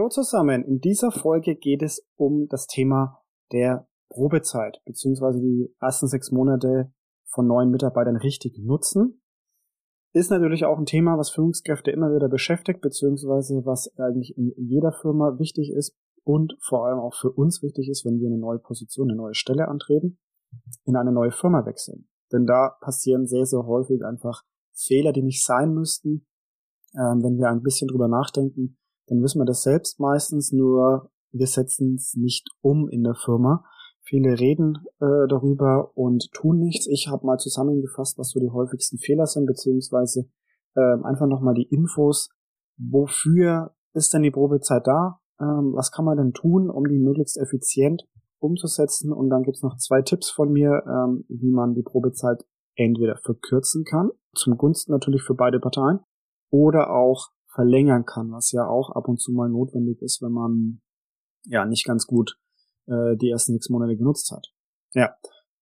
Hallo zusammen. In dieser Folge geht es um das Thema der Probezeit, beziehungsweise die ersten sechs Monate von neuen Mitarbeitern richtig nutzen. Ist natürlich auch ein Thema, was Führungskräfte immer wieder beschäftigt, beziehungsweise was eigentlich in jeder Firma wichtig ist und vor allem auch für uns wichtig ist, wenn wir eine neue Position, eine neue Stelle antreten, in eine neue Firma wechseln. Denn da passieren sehr, sehr häufig einfach Fehler, die nicht sein müssten. Ähm, wenn wir ein bisschen drüber nachdenken, dann wissen wir das selbst meistens, nur wir setzen es nicht um in der Firma. Viele reden äh, darüber und tun nichts. Ich habe mal zusammengefasst, was so die häufigsten Fehler sind, beziehungsweise äh, einfach nochmal die Infos, wofür ist denn die Probezeit da? Ähm, was kann man denn tun, um die möglichst effizient umzusetzen? Und dann gibt's noch zwei Tipps von mir, ähm, wie man die Probezeit entweder verkürzen kann, zum Gunsten natürlich für beide Parteien, oder auch verlängern kann, was ja auch ab und zu mal notwendig ist, wenn man ja nicht ganz gut äh, die ersten sechs Monate genutzt hat. Ja,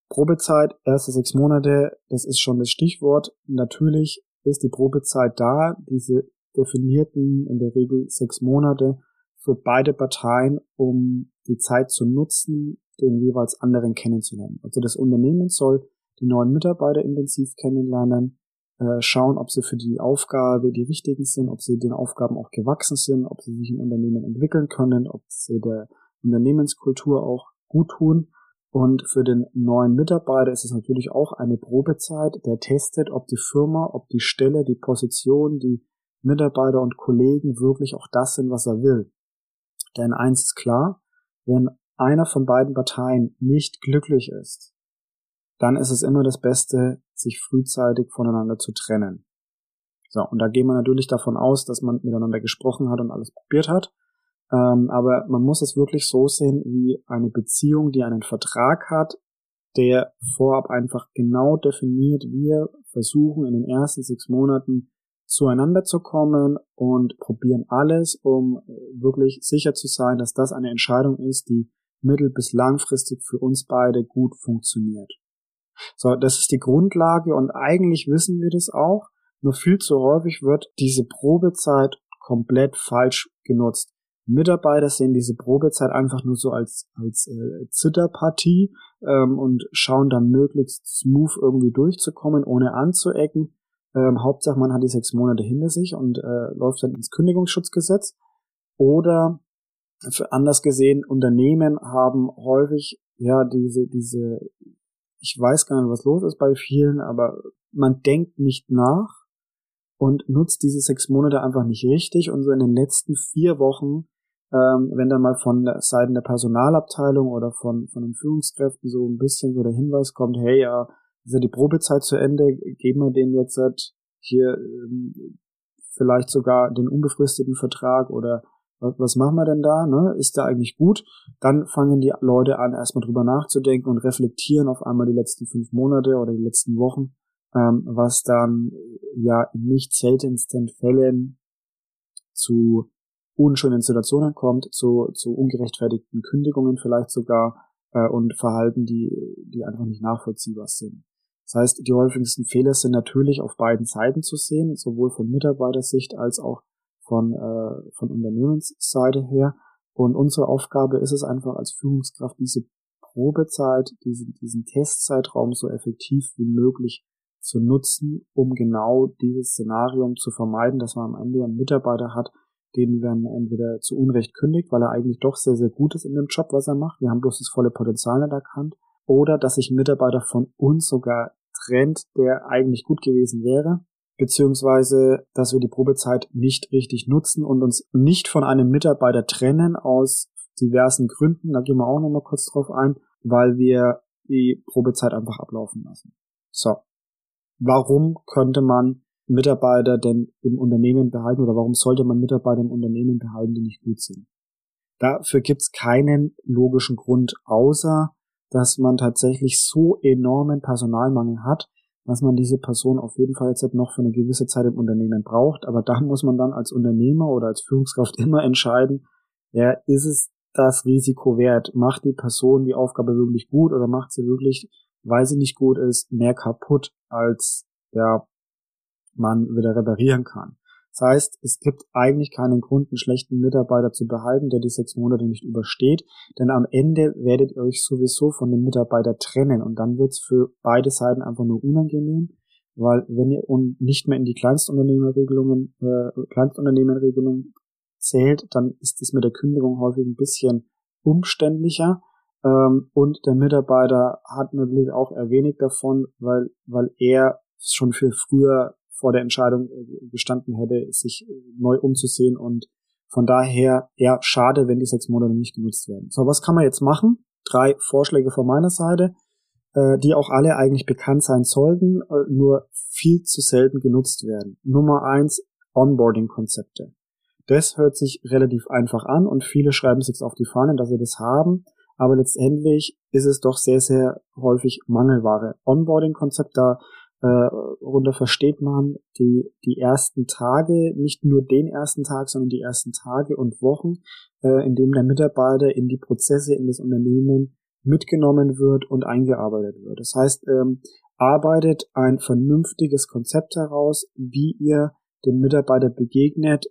Probezeit, erste sechs Monate, das ist schon das Stichwort. Natürlich ist die Probezeit da, diese definierten in der Regel sechs Monate für beide Parteien, um die Zeit zu nutzen, den jeweils anderen kennenzulernen. Also das Unternehmen soll die neuen Mitarbeiter intensiv kennenlernen, äh, schauen, ob sie für die Aufgabe die richtigen sind, ob sie den Aufgaben auch gewachsen sind, ob sie sich im Unternehmen entwickeln können, ob sie der Unternehmenskultur auch gut tun. Und für den neuen Mitarbeiter ist es natürlich auch eine Probezeit, der testet, ob die Firma, ob die Stelle, die Position, die Mitarbeiter und Kollegen wirklich auch das sind, was er will. Denn eins ist klar, wenn einer von beiden Parteien nicht glücklich ist, dann ist es immer das Beste, sich frühzeitig voneinander zu trennen. So, und da gehen wir natürlich davon aus, dass man miteinander gesprochen hat und alles probiert hat. Ähm, aber man muss es wirklich so sehen wie eine Beziehung, die einen Vertrag hat, der vorab einfach genau definiert, wir versuchen in den ersten sechs Monaten zueinander zu kommen und probieren alles, um wirklich sicher zu sein, dass das eine Entscheidung ist, die mittel- bis langfristig für uns beide gut funktioniert. So, das ist die Grundlage und eigentlich wissen wir das auch, nur viel zu häufig wird diese Probezeit komplett falsch genutzt. Mitarbeiter sehen diese Probezeit einfach nur so als, als äh, Zitterpartie ähm, und schauen dann möglichst smooth irgendwie durchzukommen, ohne anzuecken. Ähm, Hauptsache, man hat die sechs Monate hinter sich und äh, läuft dann ins Kündigungsschutzgesetz. Oder anders gesehen, Unternehmen haben häufig ja diese, diese ich weiß gar nicht, was los ist bei vielen, aber man denkt nicht nach und nutzt diese sechs Monate einfach nicht richtig. Und so in den letzten vier Wochen, ähm, wenn dann mal von der Seiten der Personalabteilung oder von, von den Führungskräften so ein bisschen so der Hinweis kommt, hey, ja, ist ja die Probezeit zu Ende, geben wir denen jetzt halt hier ähm, vielleicht sogar den unbefristeten Vertrag oder was machen wir denn da? Ne? Ist da eigentlich gut? Dann fangen die Leute an, erstmal drüber nachzudenken und reflektieren auf einmal die letzten fünf Monate oder die letzten Wochen, ähm, was dann ja in nicht seltensten Fällen zu unschönen Situationen kommt, zu, zu ungerechtfertigten Kündigungen vielleicht sogar äh, und Verhalten, die, die einfach nicht nachvollziehbar sind. Das heißt, die häufigsten Fehler sind natürlich auf beiden Seiten zu sehen, sowohl von Mitarbeitersicht als auch von, äh, von Unternehmensseite her. Und unsere Aufgabe ist es einfach als Führungskraft, diese Probezeit, diesen, diesen Testzeitraum so effektiv wie möglich zu nutzen, um genau dieses Szenarium zu vermeiden, dass man am Ende einen Mitarbeiter hat, den man entweder zu Unrecht kündigt, weil er eigentlich doch sehr, sehr gut ist in dem Job, was er macht. Wir haben bloß das volle Potenzial nicht erkannt. Oder dass sich ein Mitarbeiter von uns sogar trennt, der eigentlich gut gewesen wäre beziehungsweise dass wir die Probezeit nicht richtig nutzen und uns nicht von einem Mitarbeiter trennen aus diversen Gründen. Da gehen wir auch nochmal kurz drauf ein, weil wir die Probezeit einfach ablaufen lassen. So. Warum könnte man Mitarbeiter denn im Unternehmen behalten oder warum sollte man Mitarbeiter im Unternehmen behalten, die nicht gut sind? Dafür gibt's keinen logischen Grund, außer dass man tatsächlich so enormen Personalmangel hat, dass man diese Person auf jeden Fall jetzt noch für eine gewisse Zeit im Unternehmen braucht. Aber da muss man dann als Unternehmer oder als Führungskraft immer entscheiden, ja, ist es das Risiko wert? Macht die Person die Aufgabe wirklich gut oder macht sie wirklich, weil sie nicht gut ist, mehr kaputt, als ja, man wieder reparieren kann? Das heißt, es gibt eigentlich keinen Grund, einen schlechten Mitarbeiter zu behalten, der die sechs Monate nicht übersteht, denn am Ende werdet ihr euch sowieso von dem Mitarbeiter trennen. Und dann wird's für beide Seiten einfach nur unangenehm, weil wenn ihr nicht mehr in die Kleinstunternehmerregelungen, äh, Kleinstunternehmerregelungen zählt, dann ist es mit der Kündigung häufig ein bisschen umständlicher. Ähm, und der Mitarbeiter hat natürlich auch eher wenig davon, weil, weil er schon viel früher vor der Entscheidung äh, gestanden hätte, sich äh, neu umzusehen und von daher ja schade, wenn die sechs Monate nicht genutzt werden. So, was kann man jetzt machen? Drei Vorschläge von meiner Seite, äh, die auch alle eigentlich bekannt sein sollten, äh, nur viel zu selten genutzt werden. Nummer eins, Onboarding-Konzepte. Das hört sich relativ einfach an und viele schreiben sich auf die Fahnen, dass sie das haben aber letztendlich ist es doch sehr, sehr häufig Mangelware. Onboarding-Konzept, da äh, runter versteht man die, die ersten Tage, nicht nur den ersten Tag, sondern die ersten Tage und Wochen, äh, in dem der Mitarbeiter in die Prozesse in das Unternehmen mitgenommen wird und eingearbeitet wird. Das heißt, ähm, arbeitet ein vernünftiges Konzept heraus, wie ihr dem Mitarbeiter begegnet,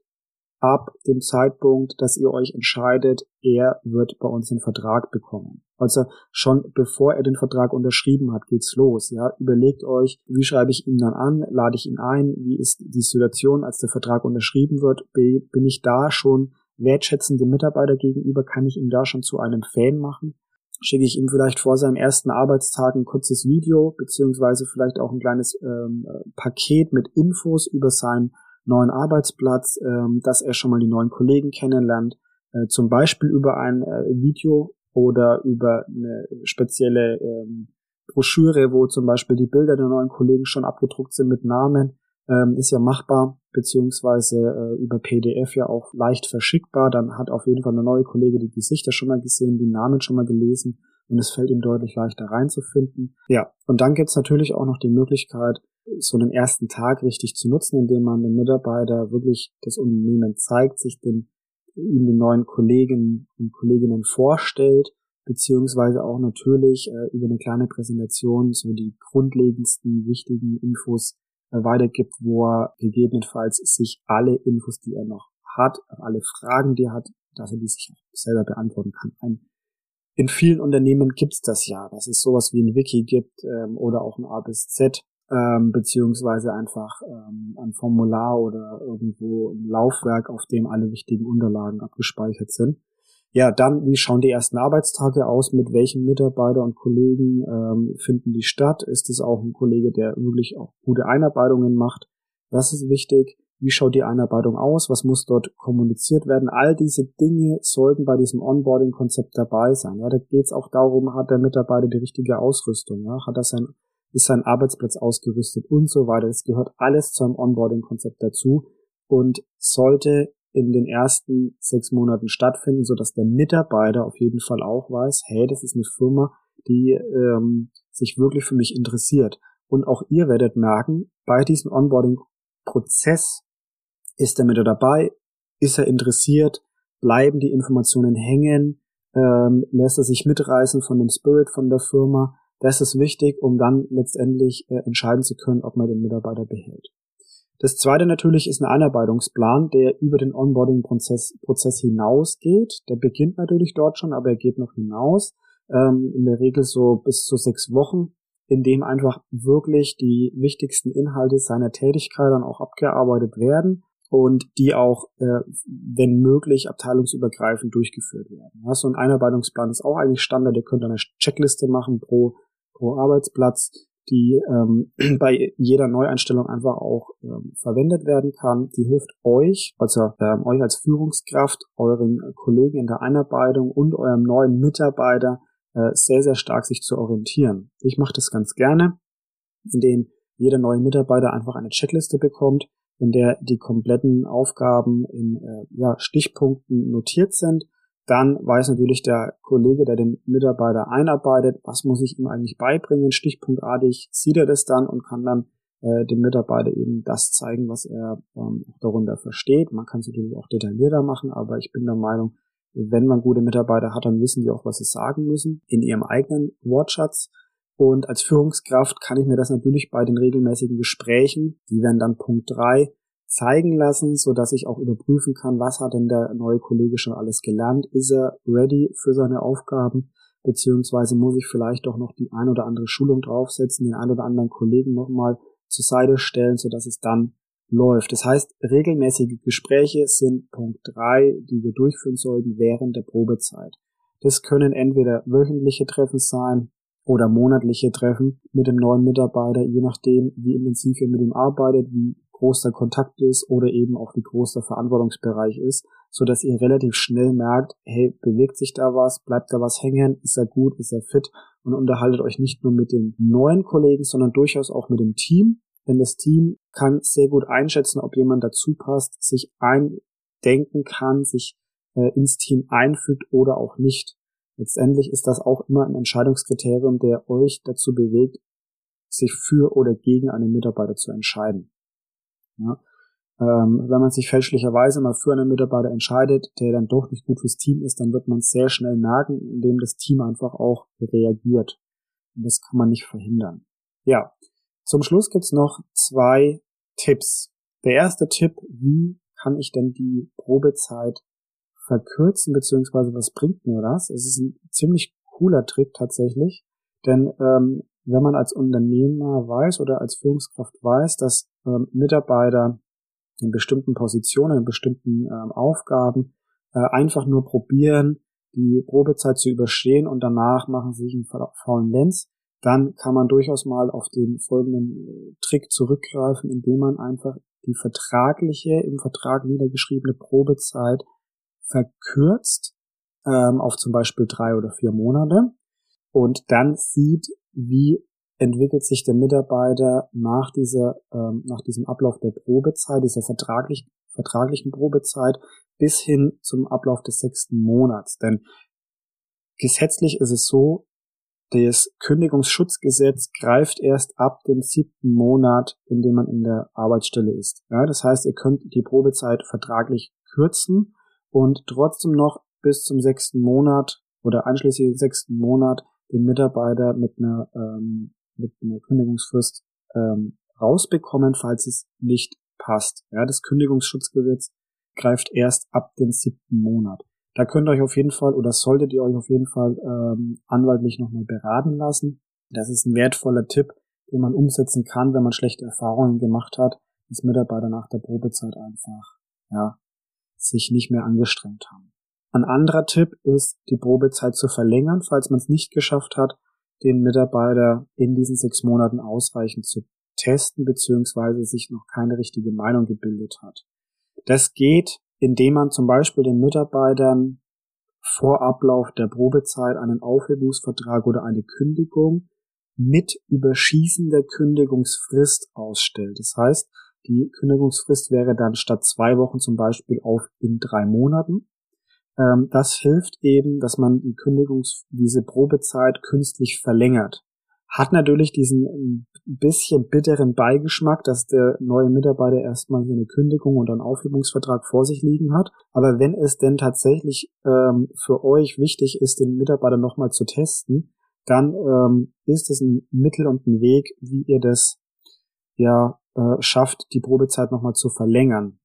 ab dem Zeitpunkt, dass ihr euch entscheidet, er wird bei uns einen Vertrag bekommen. Also schon bevor er den Vertrag unterschrieben hat, geht's los. Ja, überlegt euch, wie schreibe ich ihn dann an, lade ich ihn ein, wie ist die Situation, als der Vertrag unterschrieben wird, bin ich da schon wertschätzend dem Mitarbeiter gegenüber, kann ich ihn da schon zu einem Fan machen? Schicke ich ihm vielleicht vor seinem ersten Arbeitstag ein kurzes Video, beziehungsweise vielleicht auch ein kleines ähm, Paket mit Infos über sein neuen Arbeitsplatz, ähm, dass er schon mal die neuen Kollegen kennenlernt, äh, zum Beispiel über ein äh, Video oder über eine spezielle ähm, Broschüre, wo zum Beispiel die Bilder der neuen Kollegen schon abgedruckt sind mit Namen, ähm, ist ja machbar, beziehungsweise äh, über PDF ja auch leicht verschickbar. Dann hat auf jeden Fall eine neue Kollege die Gesichter schon mal gesehen, die Namen schon mal gelesen und es fällt ihm deutlich leichter reinzufinden. Ja, und dann gibt's natürlich auch noch die Möglichkeit, so einen ersten Tag richtig zu nutzen, indem man den Mitarbeiter wirklich das Unternehmen zeigt, sich den, ihm den neuen Kollegen und Kolleginnen vorstellt, beziehungsweise auch natürlich äh, über eine kleine Präsentation so die grundlegendsten wichtigen Infos äh, weitergibt, wo er gegebenenfalls sich alle Infos, die er noch hat, alle Fragen, die er hat, dass er die sich selber beantworten kann. Ein, in vielen Unternehmen gibt's das ja, dass es sowas wie ein Wiki gibt ähm, oder auch ein A bis Z ähm, beziehungsweise einfach ähm, ein Formular oder irgendwo ein Laufwerk, auf dem alle wichtigen Unterlagen abgespeichert sind. Ja, dann, wie schauen die ersten Arbeitstage aus? Mit welchen Mitarbeiter und Kollegen ähm, finden die statt? Ist es auch ein Kollege, der wirklich auch gute Einarbeitungen macht? Das ist wichtig. Wie schaut die Einarbeitung aus? Was muss dort kommuniziert werden? All diese Dinge sollten bei diesem Onboarding-Konzept dabei sein. Ja, da geht es auch darum, hat der Mitarbeiter die richtige Ausrüstung? Ja? Hat er sein ist sein Arbeitsplatz ausgerüstet und so weiter. Es gehört alles zu einem Onboarding-Konzept dazu und sollte in den ersten sechs Monaten stattfinden, so dass der Mitarbeiter auf jeden Fall auch weiß, hey, das ist eine Firma, die ähm, sich wirklich für mich interessiert. Und auch ihr werdet merken, bei diesem Onboarding-Prozess ist er mit dabei, ist er interessiert, bleiben die Informationen hängen, ähm, lässt er sich mitreißen von dem Spirit von der Firma das ist wichtig, um dann letztendlich äh, entscheiden zu können, ob man den Mitarbeiter behält. Das zweite natürlich ist ein Einarbeitungsplan, der über den Onboarding-Prozess Prozess hinausgeht. Der beginnt natürlich dort schon, aber er geht noch hinaus. Ähm, in der Regel so bis zu sechs Wochen, in dem einfach wirklich die wichtigsten Inhalte seiner Tätigkeit dann auch abgearbeitet werden und die auch, äh, wenn möglich, abteilungsübergreifend durchgeführt werden. Ja, so ein Einarbeitungsplan ist auch eigentlich Standard. Ihr könnt eine Checkliste machen pro pro Arbeitsplatz, die ähm, bei jeder Neueinstellung einfach auch ähm, verwendet werden kann. Die hilft euch, also ähm, euch als Führungskraft, euren Kollegen in der Einarbeitung und eurem neuen Mitarbeiter äh, sehr, sehr stark sich zu orientieren. Ich mache das ganz gerne, indem jeder neue Mitarbeiter einfach eine Checkliste bekommt, in der die kompletten Aufgaben in äh, ja, Stichpunkten notiert sind dann weiß natürlich der Kollege, der den Mitarbeiter einarbeitet, was muss ich ihm eigentlich beibringen. Stichpunktartig sieht er das dann und kann dann äh, dem Mitarbeiter eben das zeigen, was er ähm, darunter versteht. Man kann es natürlich auch detaillierter machen, aber ich bin der Meinung, wenn man gute Mitarbeiter hat, dann wissen die auch, was sie sagen müssen in ihrem eigenen Wortschatz. Und als Führungskraft kann ich mir das natürlich bei den regelmäßigen Gesprächen, die werden dann Punkt drei zeigen lassen, so dass ich auch überprüfen kann, was hat denn der neue Kollege schon alles gelernt? Ist er ready für seine Aufgaben? Beziehungsweise muss ich vielleicht doch noch die ein oder andere Schulung draufsetzen, den ein oder anderen Kollegen nochmal zur Seite stellen, so dass es dann läuft. Das heißt, regelmäßige Gespräche sind Punkt drei, die wir durchführen sollten während der Probezeit. Das können entweder wöchentliche Treffen sein oder monatliche Treffen mit dem neuen Mitarbeiter, je nachdem, wie intensiv ihr mit ihm arbeitet, wie groß der Kontakt ist oder eben auch wie groß der Verantwortungsbereich ist, so dass ihr relativ schnell merkt, hey, bewegt sich da was, bleibt da was hängen, ist er gut, ist er fit und unterhaltet euch nicht nur mit den neuen Kollegen, sondern durchaus auch mit dem Team, denn das Team kann sehr gut einschätzen, ob jemand dazu passt, sich eindenken kann, sich äh, ins Team einfügt oder auch nicht. Letztendlich ist das auch immer ein Entscheidungskriterium, der euch dazu bewegt, sich für oder gegen einen Mitarbeiter zu entscheiden. Ja. Ähm, wenn man sich fälschlicherweise mal für einen Mitarbeiter entscheidet, der dann doch nicht gut fürs Team ist, dann wird man sehr schnell merken, indem das Team einfach auch reagiert. Und das kann man nicht verhindern. Ja, zum Schluss gibt's noch zwei Tipps. Der erste Tipp, wie kann ich denn die Probezeit verkürzen, beziehungsweise was bringt mir das? Es ist ein ziemlich cooler Trick tatsächlich, denn ähm, wenn man als Unternehmer weiß oder als Führungskraft weiß, dass ähm, Mitarbeiter in bestimmten Positionen, in bestimmten ähm, Aufgaben äh, einfach nur probieren, die Probezeit zu überstehen und danach machen sie sich einen faulen Lenz, dann kann man durchaus mal auf den folgenden äh, Trick zurückgreifen, indem man einfach die vertragliche, im Vertrag niedergeschriebene Probezeit verkürzt ähm, auf zum Beispiel drei oder vier Monate und dann sieht, wie entwickelt sich der Mitarbeiter nach dieser, ähm, nach diesem Ablauf der Probezeit, dieser vertraglich, vertraglichen Probezeit bis hin zum Ablauf des sechsten Monats. Denn gesetzlich ist es so, das Kündigungsschutzgesetz greift erst ab dem siebten Monat, in dem man in der Arbeitsstelle ist. Ja, das heißt, ihr könnt die Probezeit vertraglich kürzen und trotzdem noch bis zum sechsten Monat oder einschließlich den sechsten Monat den Mitarbeiter mit einer ähm, mit einer Kündigungsfrist ähm, rausbekommen, falls es nicht passt. Ja, das Kündigungsschutzgesetz greift erst ab dem siebten Monat. Da könnt ihr euch auf jeden Fall oder solltet ihr euch auf jeden Fall ähm, anwaltlich nochmal beraten lassen. Das ist ein wertvoller Tipp, den man umsetzen kann, wenn man schlechte Erfahrungen gemacht hat, dass Mitarbeiter nach der Probezeit einfach ja, sich nicht mehr angestrengt haben. Ein anderer Tipp ist, die Probezeit zu verlängern, falls man es nicht geschafft hat, den Mitarbeiter in diesen sechs Monaten ausreichend zu testen, beziehungsweise sich noch keine richtige Meinung gebildet hat. Das geht, indem man zum Beispiel den Mitarbeitern vor Ablauf der Probezeit einen Aufhebungsvertrag oder eine Kündigung mit überschießender Kündigungsfrist ausstellt. Das heißt, die Kündigungsfrist wäre dann statt zwei Wochen zum Beispiel auf in drei Monaten. Ähm, das hilft eben, dass man die Kündigungs-, diese Probezeit künstlich verlängert. Hat natürlich diesen ein bisschen bitteren Beigeschmack, dass der neue Mitarbeiter erstmal eine Kündigung und einen Aufhebungsvertrag vor sich liegen hat. Aber wenn es denn tatsächlich ähm, für euch wichtig ist, den Mitarbeiter nochmal zu testen, dann ähm, ist es ein Mittel und ein Weg, wie ihr das ja äh, schafft, die Probezeit nochmal zu verlängern.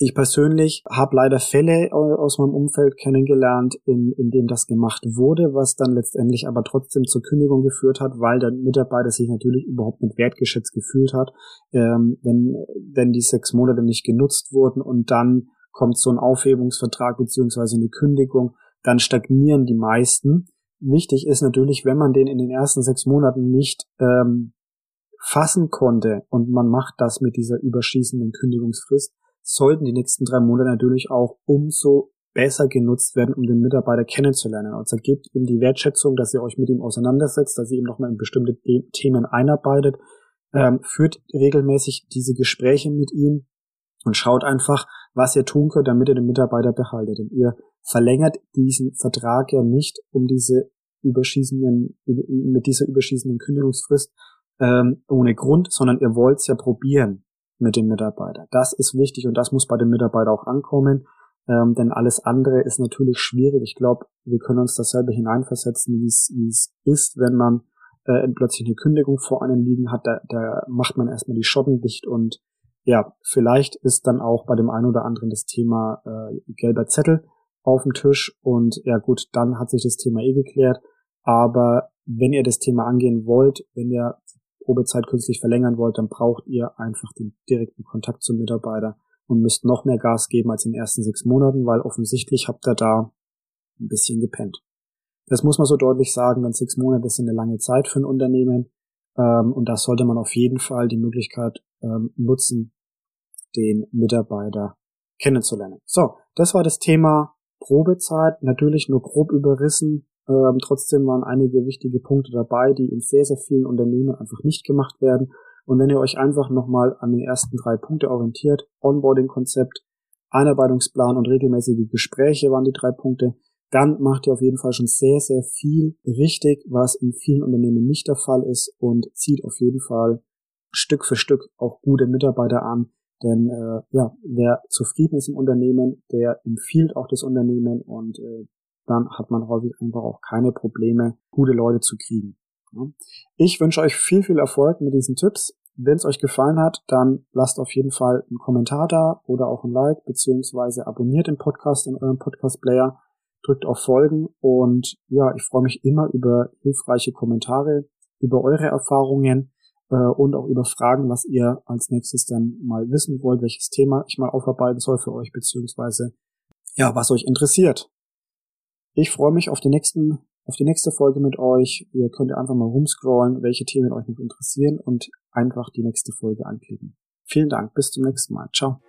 Ich persönlich habe leider Fälle aus meinem Umfeld kennengelernt, in, in denen das gemacht wurde, was dann letztendlich aber trotzdem zur Kündigung geführt hat, weil der Mitarbeiter sich natürlich überhaupt nicht wertgeschätzt gefühlt hat, ähm, wenn, wenn die sechs Monate nicht genutzt wurden und dann kommt so ein Aufhebungsvertrag beziehungsweise eine Kündigung, dann stagnieren die meisten. Wichtig ist natürlich, wenn man den in den ersten sechs Monaten nicht ähm, fassen konnte und man macht das mit dieser überschießenden Kündigungsfrist, sollten die nächsten drei Monate natürlich auch umso besser genutzt werden, um den Mitarbeiter kennenzulernen. Also gebt ihm die Wertschätzung, dass ihr euch mit ihm auseinandersetzt, dass ihr ihm nochmal in bestimmte Themen einarbeitet, ähm, führt regelmäßig diese Gespräche mit ihm und schaut einfach, was ihr tun könnt, damit ihr den Mitarbeiter behaltet. Und ihr verlängert diesen Vertrag ja nicht um diese überschießenden, mit dieser überschießenden Kündigungsfrist ähm, ohne Grund, sondern ihr wollt es ja probieren mit dem Mitarbeiter. Das ist wichtig und das muss bei dem Mitarbeiter auch ankommen, ähm, denn alles andere ist natürlich schwierig. Ich glaube, wir können uns dasselbe hineinversetzen, wie es ist, wenn man äh, plötzlich eine Kündigung vor einem liegen hat. Da, da macht man erstmal die Schotten dicht und ja, vielleicht ist dann auch bei dem einen oder anderen das Thema äh, gelber Zettel auf dem Tisch und ja gut, dann hat sich das Thema eh geklärt. Aber wenn ihr das Thema angehen wollt, wenn ihr Probezeit künstlich verlängern wollt, dann braucht ihr einfach den direkten Kontakt zum Mitarbeiter und müsst noch mehr Gas geben als in den ersten sechs Monaten, weil offensichtlich habt ihr da ein bisschen gepennt. Das muss man so deutlich sagen, denn sechs Monate sind eine lange Zeit für ein Unternehmen ähm, und da sollte man auf jeden Fall die Möglichkeit ähm, nutzen, den Mitarbeiter kennenzulernen. So, das war das Thema Probezeit, natürlich nur grob überrissen. Ähm, trotzdem waren einige wichtige Punkte dabei, die in sehr, sehr vielen Unternehmen einfach nicht gemacht werden. Und wenn ihr euch einfach nochmal an den ersten drei Punkte orientiert, Onboarding-Konzept, Einarbeitungsplan und regelmäßige Gespräche waren die drei Punkte, dann macht ihr auf jeden Fall schon sehr, sehr viel richtig, was in vielen Unternehmen nicht der Fall ist und zieht auf jeden Fall Stück für Stück auch gute Mitarbeiter an, denn äh, ja, wer zufrieden ist im Unternehmen, der empfiehlt auch das Unternehmen und äh, dann hat man häufig einfach auch keine Probleme, gute Leute zu kriegen. Ich wünsche euch viel, viel Erfolg mit diesen Tipps. Wenn es euch gefallen hat, dann lasst auf jeden Fall einen Kommentar da oder auch ein Like, beziehungsweise abonniert den Podcast in eurem Podcast-Player, drückt auf Folgen und ja, ich freue mich immer über hilfreiche Kommentare, über eure Erfahrungen äh, und auch über Fragen, was ihr als nächstes dann mal wissen wollt, welches Thema ich mal aufarbeiten soll für euch, beziehungsweise ja, was euch interessiert. Ich freue mich auf die nächsten, auf die nächste Folge mit euch. Ihr könnt einfach mal rumscrollen, welche Themen euch noch interessieren und einfach die nächste Folge anklicken. Vielen Dank, bis zum nächsten Mal. Ciao.